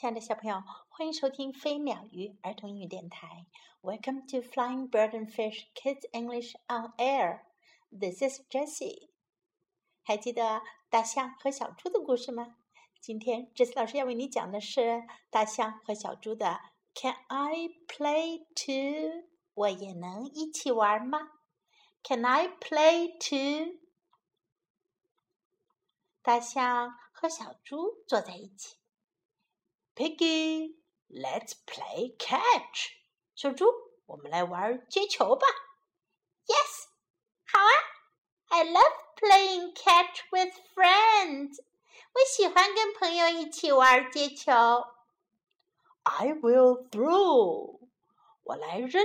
亲爱的小朋友，欢迎收听飞鸟鱼儿童英语电台。Welcome to Flying Bird and Fish Kids English on Air. This is Jessie. 还记得大象和小猪的故事吗？今天 Jessie 老师要为你讲的是大象和小猪的 Can I play too？我也能一起玩吗？Can I play too？大象和小猪坐在一起。Piggy, let's play catch. 小猪，我们来玩接球吧。Yes，好啊。I love playing catch with friends. 我喜欢跟朋友一起玩接球。I will throw. 我来扔。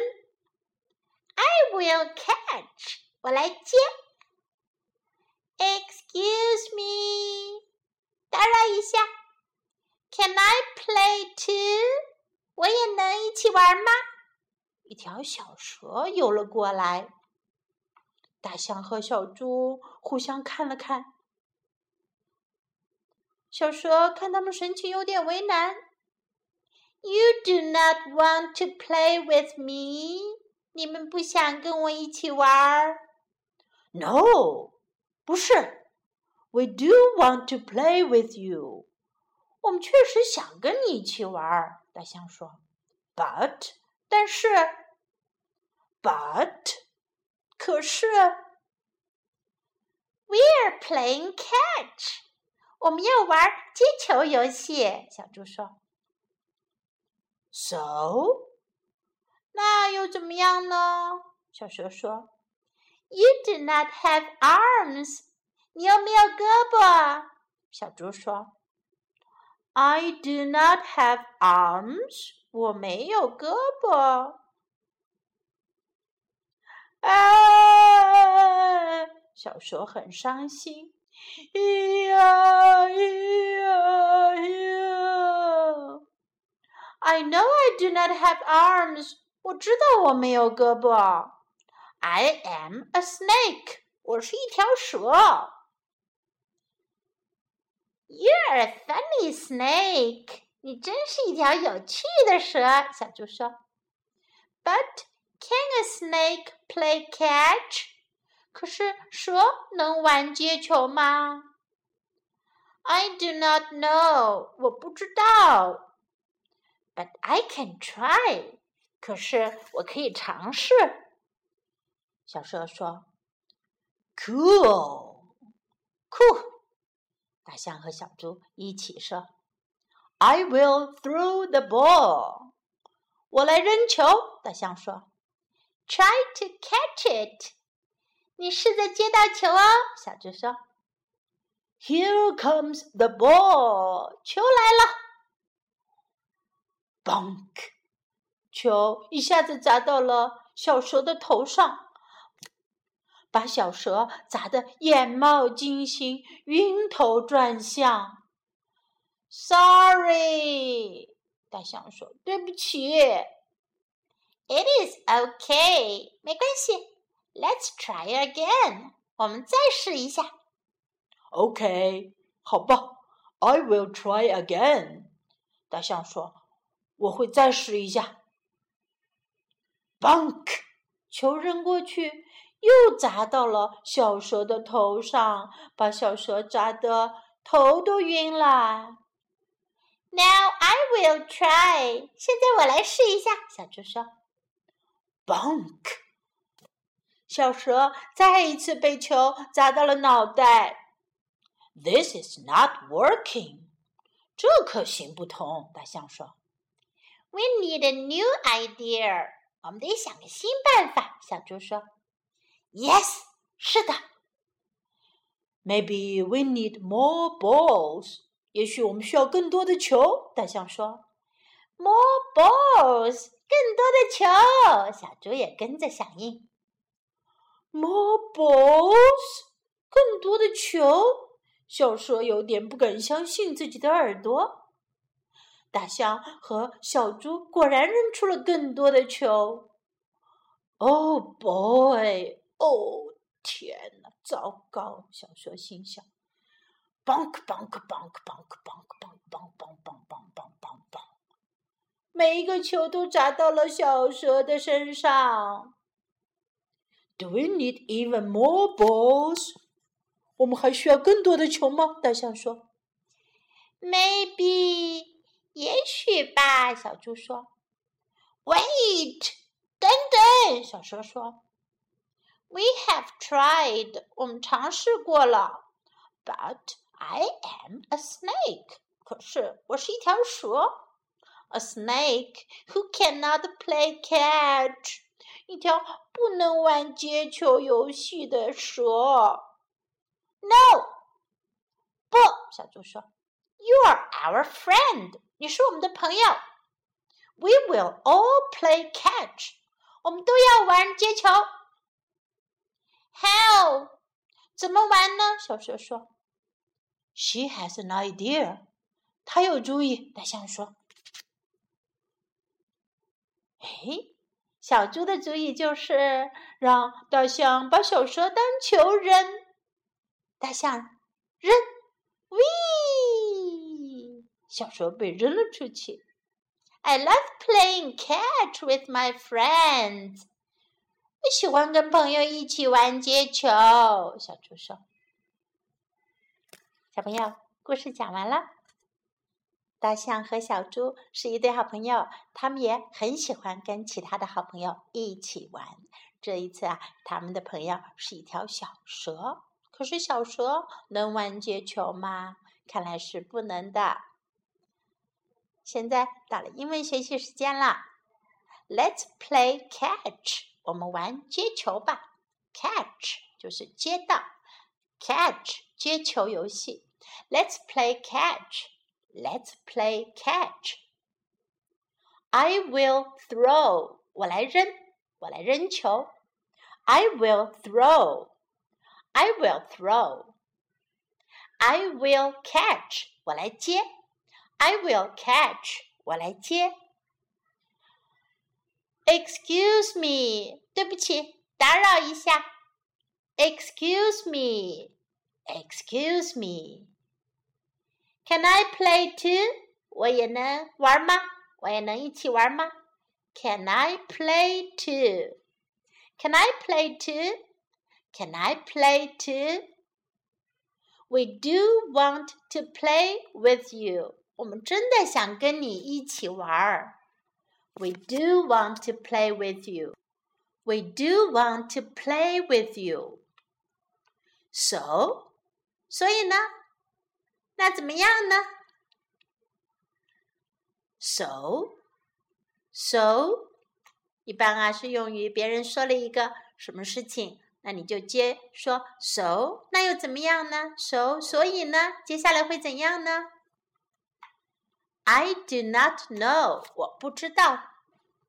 I will catch. 我来接。Excuse me. 打扰一下。 Can I play too？我也能一起玩吗？一条小蛇游了过来。大象和小猪互相看了看。小蛇看他们神情有点为难。You do not want to play with me？你们不想跟我一起玩？No，不是。We do want to play with you。我们确实想跟你一起玩儿，大象说。But，但是，But，可是，We're playing catch，我们要玩接球游戏。小猪说。So，那又怎么样呢？小蛇说。You do not have arms，你有没有胳膊。小猪说。I do not have arms. 我没有胳膊。啊！小蛇很伤心。咿呀咿呀咿呀！I know I do not have arms. 我知道我没有胳膊。I am a snake. 我是一条蛇。 You're a funny snake. 你真是一条有趣的蛇，小猪说。But can a snake play catch? 可是蛇能玩接球吗？I do not know. 我不知道。But I can try. 可是我可以尝试。小蛇说。Cool. 大象和小猪一起说：“I will throw the ball。”我来扔球。大象说：“Try to catch it。”你试着接到球哦。小猪说：“Here comes the ball。”球来了。Bunk！球一下子砸到了小蛇的头上。把小蛇砸得眼冒金星、晕头转向。Sorry，大象说：“对不起。” It is okay，没关系。Let's try again，我们再试一下。OK，好吧。I will try again，大象说：“我会再试一下。” Bunk，球扔过去。又砸到了小蛇的头上，把小蛇砸得头都晕了。Now I will try。现在我来试一下。小猪说：“Bunk！” 小蛇再一次被球砸到了脑袋。This is not working。这可行不通。大象说：“We need a new idea。”我们得想个新办法。小猪说。Yes，是的。Maybe we need more balls。也许我们需要更多的球。大象说：“More balls，更多的球。”小猪也跟着响应。More balls，更多的球。小蛇有点不敢相信自己的耳朵。大象和小猪果然扔出了更多的球。Oh boy！哦，天哪！糟糕，小蛇心想。Bonk bonk bonk bonk bonk bonk bonk bonk bonk bonk bonk bonk 每一个球都砸到了小蛇的身上。Do we need even more balls？我们还需要更多的球吗？大象说。Maybe，也许吧。小猪说。Wait，等等。小蛇说。We have tried，我们尝试过了。But I am a snake，可是我是一条蛇。A snake who cannot play catch，一条不能玩接球游戏的蛇。No，不，小猪说，You are our friend，你是我们的朋友。We will all play catch，我们都要玩接球。 How？怎么玩呢？小蛇说。She has an idea，她有主意。大象说。哎，小猪的主意就是让大象把小蛇当球扔。大象扔喂小蛇被扔了出去。I love playing catch with my friends。喜欢跟朋友一起玩接球。小猪说：“小朋友，故事讲完了。”大象和小猪是一对好朋友，他们也很喜欢跟其他的好朋友一起玩。这一次啊，他们的朋友是一条小蛇。可是小蛇能玩接球吗？看来是不能的。现在到了英文学习时间了，Let's play catch，我们玩接球吧。Catch 就是接到，catch 接球游戏。Let's play catch。Let's play catch. I will throw. 我来扔，我来扔球。I will throw. I will throw. I will catch. 我来接。I will catch. 我来接。 Excuse me. 对不起，打扰一下。Excuse me. Excuse me. Can I play too？我也能玩吗？我也能一起玩吗？Can I play too? Can I play too? Can I play too? We do want to play with you. 我们真的想跟你一起玩。 We do want to play with you. We do want to play with you. So，所以呢？那怎么样呢？So，so，一般啊是用于别人说了一个什么事情，那你就接说 so，那又怎么样呢？so，所以呢，接下来会怎样呢 I do not know. 我不知道.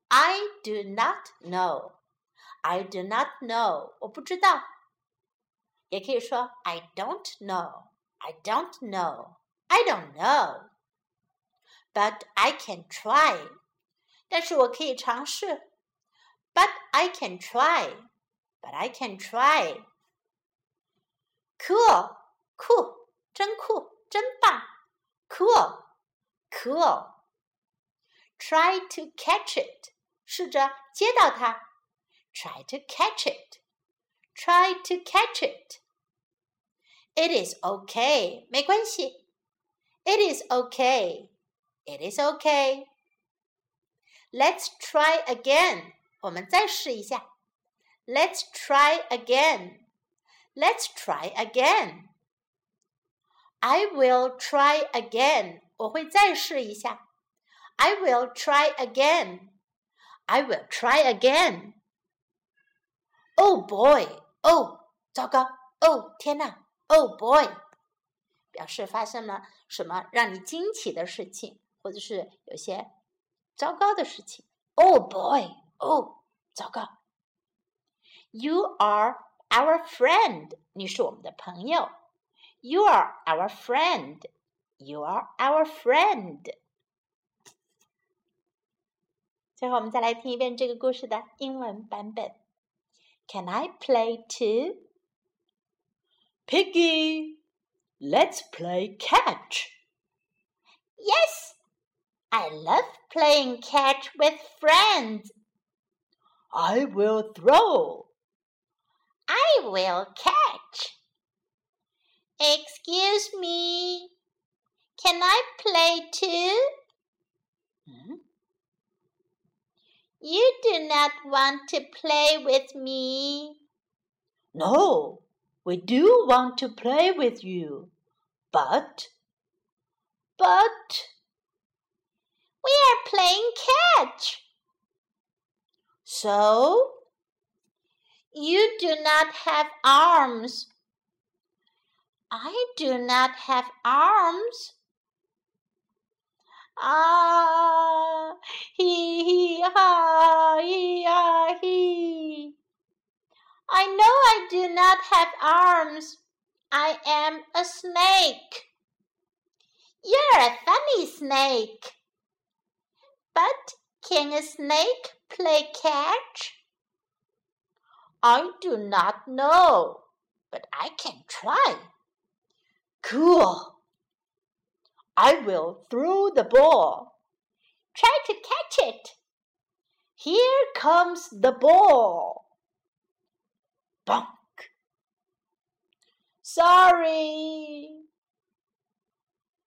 I do not know. I do not know，我不知道。也可以说 I don't know. I don't know. I don't know. But I can try. 但是我可以尝试. But I can try. But I can try. Cool. Cool. 真酷，真棒. Cool. cool. Try to catch it，试着接到它。Try to catch it. Try to catch it. It is okay，没关系。It is okay. It is okay. Let's try again. 我们再试一下。Let's try again. Let's try again. I will try again. 我会再试一下。I will try again. I will try again. Oh boy! Oh，糟糕！哦，天哪！Oh boy，表示发生了什么让你惊奇的事情，或者是有些糟糕的事情。Oh boy，哦，糟糕。You are our friend，你是我们的朋友。You are our friend. You are our friend. 最后，我们再来听一遍这个故事的英文版本。Can I play too? Piggy, let's play catch. Yes, I love playing catch with friends. I will throw. I will catch. Excuse me. Can I play too? Hmm? You do not want to play with me. No, we do want to play with you. But, but, we are playing catch. So, you do not have arms. I do not have arms. Ah, he, he, ha, he, ha, he. I know I do not have arms. I am a snake. You're a funny snake. But can a snake play catch? I do not know, but I can try. Cool. I will throw the ball. Try to catch it. Here comes the ball. Bonk. Sorry.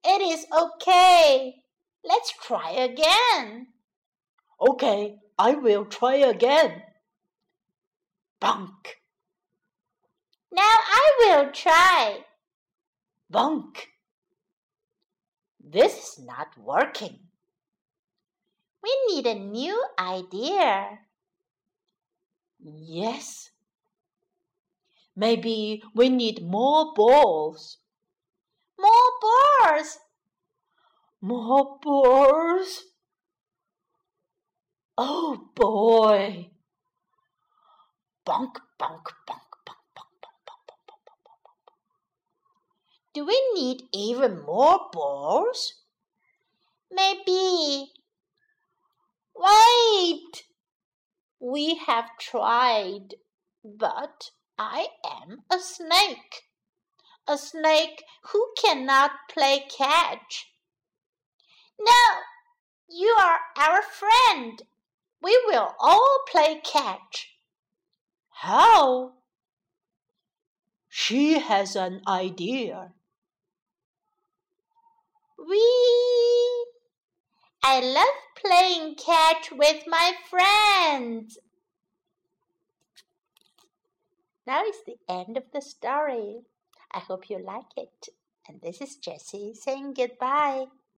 It is okay. Let's try again. Okay, I will try again. Bonk. Now I will try. Bonk. This is not working. We need a new idea. Yes. Maybe we need more balls. More balls. More balls. Oh boy. Bonk, bonk, bonk. Do we need even more balls? Maybe. Wait! We have tried, but I am a snake. A snake who cannot play catch. No, you are our friend. We will all play catch. How? She has an idea. Wee! I love playing catch with my friends. Now is the end of the story. I hope you like it. And this is Jessie saying goodbye.